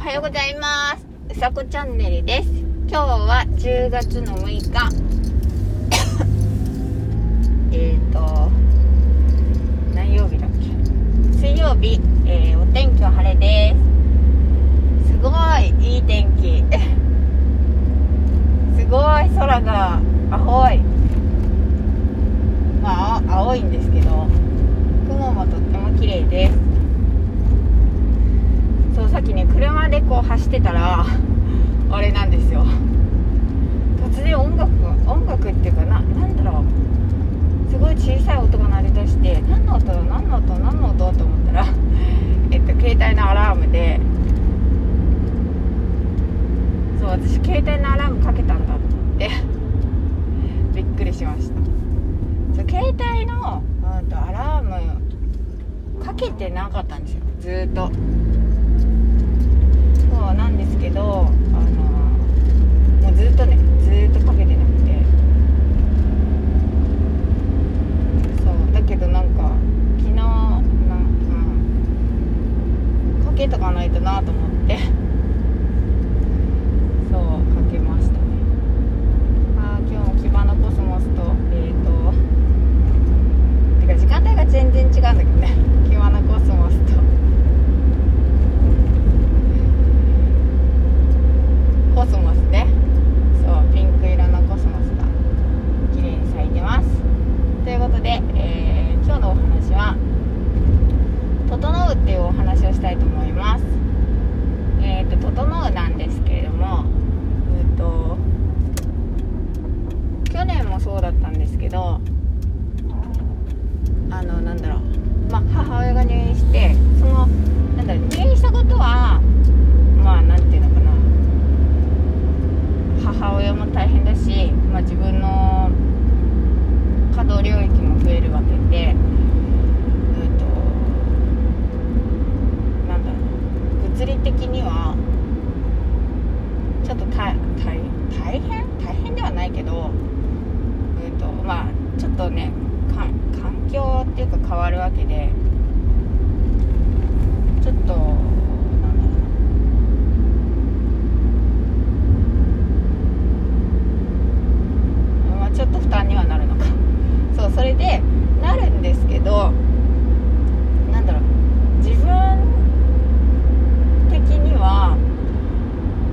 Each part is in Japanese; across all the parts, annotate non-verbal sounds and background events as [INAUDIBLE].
はようございます。うさこチャンネルです。今日は10月の6日。[COUGHS] えっと何曜日だっけ？水曜日、えー、お天気は晴れです。すごいいい天気。[LAUGHS] すごい空が青い。まあ青いんですけど雲もとっても綺麗ですそうさっきね車でこう走ってたらあれなんですよ突然音楽音楽っていうかな何だろうすごい小さい音が鳴り出して何の音だ何の音何の音と思ったら [LAUGHS] えっと携帯のアラームでそう私携帯のアラームかけたんだって [LAUGHS] びっくりしました。そう携帯の、うん、とアラームかけてなかったんですよ。ずっと。そうなんですけどあのもうずっとねずっとかけてなくてそうだけどなんか昨日なん、うん、かけとかないとなと思ってそうかけましたねあー今日もキバナコスモスとえっ、ー、とてか時間帯が全然違うんだけどねキバナコスモスとコスモスねそうピンク色のコスモスが綺麗に咲いてますということで、えー今日のお話は「整う」っていうお話をしたいと思いますえっ、と「整う」なんですけれどもえっ、と去年もそうだったんですけどあのなんだろうまあ母親が入院してそのなんだろう入院したことはまあなんていうのかな母親も大変だし、まあ、自分の可動領域も増えるわけで、えっとなんだろう物理的にはちょっと大大大変大変ではないけど、えっとまあちょっとねか環境っていうか変わるわけでちょっとなんだろうまあ、ちょっと負担にはなるのかそうそれでなるんですけどなんだろう自分的には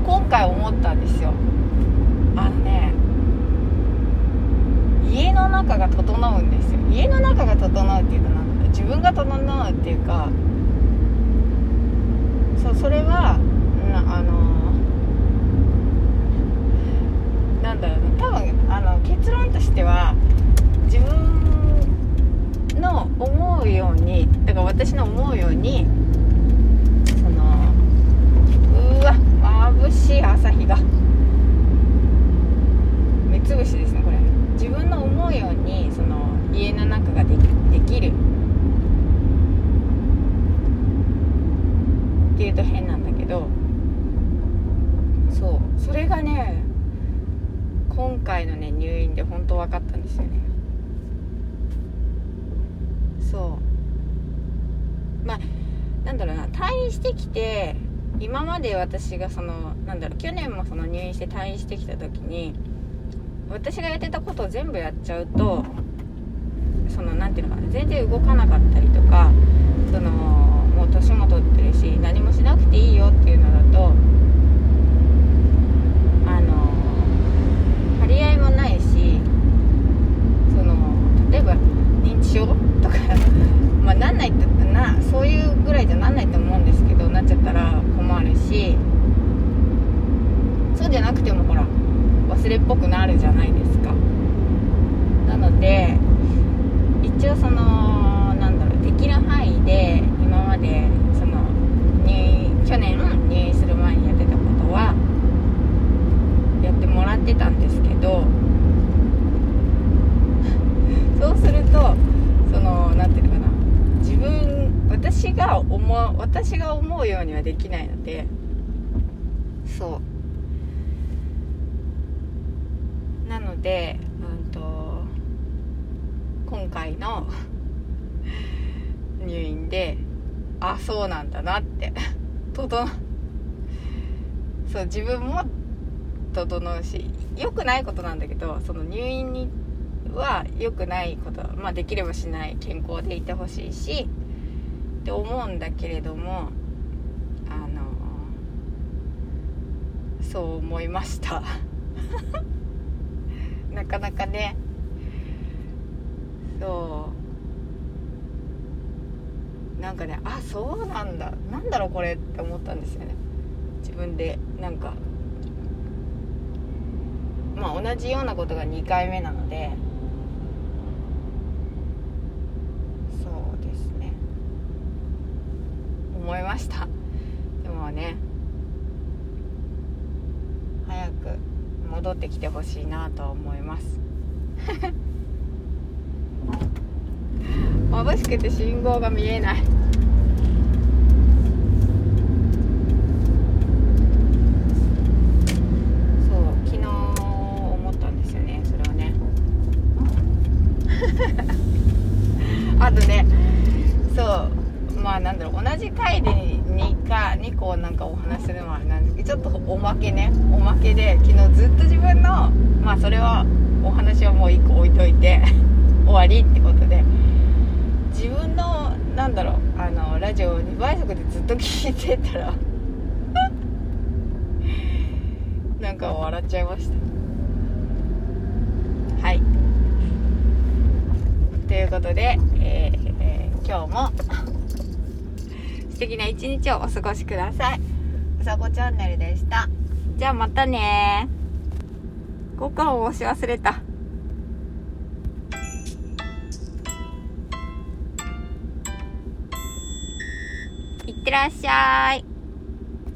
今回思ったんですよあのね家の中が整うんですよ。家の中が整うっていうとなんだろう自分が整うっていうかそうそれはなあのなんだろうな。多分あの結論としては自分の思うようにだから私の思うようにそのうわ眩しい朝日が目つぶしですねこれ自分の思うようにその家の中ができできるっていうと変なんだけどそうそれがね今回のね入院で本当分かったんですよね。そう。まあなんだろうな退院してきて今まで私がそのなんだろう去年もその入院して退院してきた時に私がやってたことを全部やっちゃうとそのなんていうのかな全然動かなかったりとかそのもう年も取ってるし何もしなくていいよっていうのだとあの張り合いもないしその例えば認知症とかまあないってな。そういうぐらいじゃなんないと思うんですけどなっちゃったら困るし。そうじゃなくてもほら忘れっぽくなるじゃないですか。なので一応そのなんだろうできる範囲で今までその入院去年入院する前にやってたことはやってもらってたんですけどそうするとそのなんていうのかな自分私が思う私が思うようにはできないのでそう。なのでうんと今回の [LAUGHS] 入院であそうなんだなって整そう自分も整うし良くないことなんだけどその入院には良くないことまあできればしない健康でいてほしいしって思うんだけれどもあのそう思いました。[LAUGHS] なかなかね。そう。なんかねあそうなんだ。なんだろうこれって思ったんですよね。自分でなんか。まあ同じようなことが2回目なのでそうですね思いました。でもね早く戻ってきてほしいなと思います。[LAUGHS] 眩しくて信号が見えない。昨日思ったんですよねそれはね。[LAUGHS] あとねそうまあなんだろう同じ回で2か2個なんかお話するのはあれなんですけどちょっとおまけね。おまけで昨日ずっと自分のまあそれはお話はもう1個置いといて [LAUGHS] 終わりってことで。自分のなんだろうあのラジオを2倍速でずっと聞いてたら [LAUGHS] なんか笑っちゃいました。はい。ということで、えーえー今日も素敵な一日をお過ごしください。うさこチャンネルでした。じゃあまたね。交換を押し忘れた。いってらっしゃい